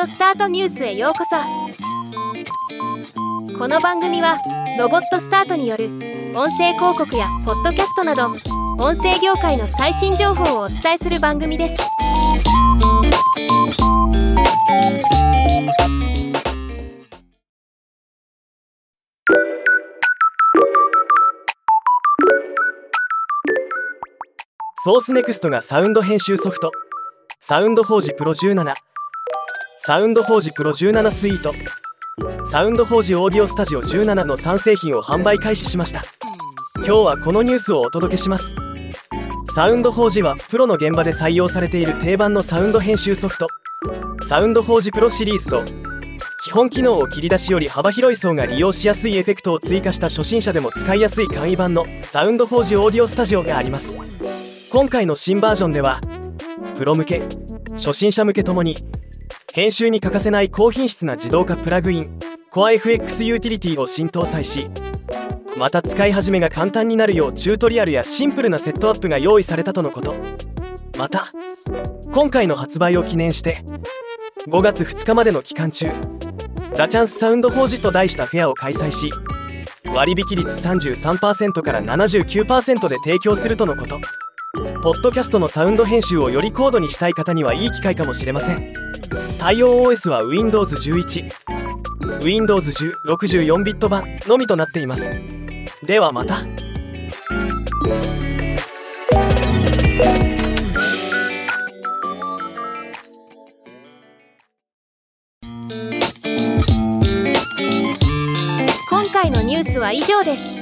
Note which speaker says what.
Speaker 1: オスタートニュースへようこそ。この番組はロボットスタートによる音声広告やポッドキャストなど音声業界の最新情報をお伝えする番組です。
Speaker 2: ソースネクストがサウンド編集ソフトSound Forge Pro 17 Sound Forge Pro 17 Suite。Sound Forge Audio Studio 17の3製品を販売開始しました。今日はこのニュースをお届けします。 Sound Forge はプロの現場で採用されている定番のサウンド編集ソフト。 Sound Forge Pro シリーズと基本機能を切り出しより幅広い層が利用しやすいエフェクトを追加した初心者でも使いやすい簡易版の Sound Forge Audio Studio があります。今回の新バージョンではプロ向け初心者向けともに編集に欠かせない高品質な自動化プラグイン CoreFX ユーティリティを新搭載しまた使い始めが簡単になるようチュートリアルやシンプルなセットアップが用意されたとのこと。また今回の発売を記念して5月2日までの期間中「ザ・チャンスサウンドフォージ」と題したフェアを開催し割引率33%から79%で提供するとのこと。ポッドキャストのサウンド編集をより高度にしたい方にはいい機会かもしれません。対応 OS は Windows11 Windows1064 ビット版のみとなっています。ではまた。
Speaker 1: 今回のニュースは以上です。